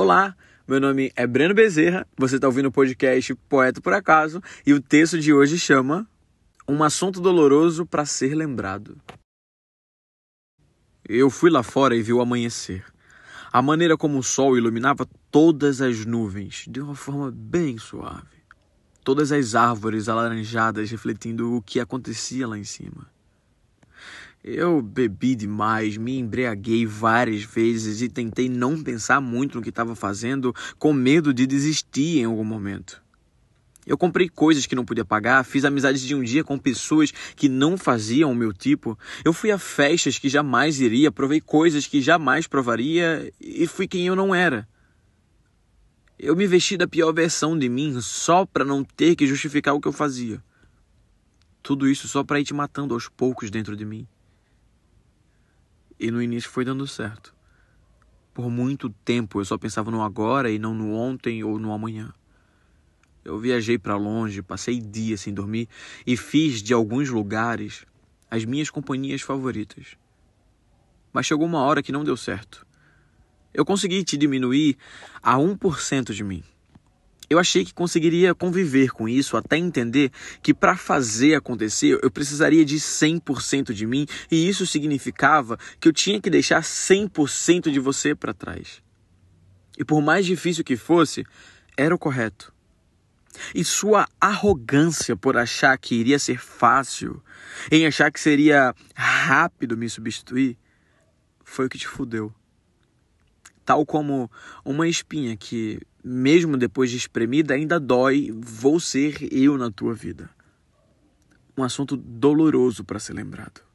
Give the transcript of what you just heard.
Olá, meu nome é Breno Bezerra, você está ouvindo o podcast Poeta por Acaso e o texto de hoje chama Um Assunto Doloroso para Ser Lembrado. Eu fui lá fora e vi o amanhecer. A maneira como o sol iluminava todas as nuvens de uma forma bem suave. Todas as árvores alaranjadas refletindo o que acontecia lá em cima. Eu bebi demais, me embriaguei várias vezes e tentei não pensar muito no que estava fazendo, com medo de desistir em algum momento. Eu comprei coisas que não podia pagar, fiz amizades de um dia com pessoas que não faziam o meu tipo. Eu fui a festas que jamais iria, provei coisas que jamais provaria e fui quem eu não era. Eu me vesti da pior versão de mim só para não ter que justificar o que eu fazia. Tudo isso só para ir te matando aos poucos dentro de mim. E no início foi dando certo. Por muito tempo eu só pensava no agora e não no ontem ou no amanhã. Eu viajei para longe, passei dias sem dormir e fiz de alguns lugares as minhas companhias favoritas. Mas chegou uma hora que não deu certo. Eu consegui te diminuir a 1% de mim. Eu achei que conseguiria conviver com isso até entender que para fazer acontecer eu precisaria de 100% de mim e isso significava que eu tinha que deixar 100% de você para trás. E por mais difícil que fosse, era o correto. E sua arrogância por achar que iria ser fácil, em achar que seria rápido me substituir, foi o que te fudeu. Tal como uma espinha que mesmo depois de espremida, ainda dói, vou ser eu na tua vida. Um assunto doloroso para ser lembrado.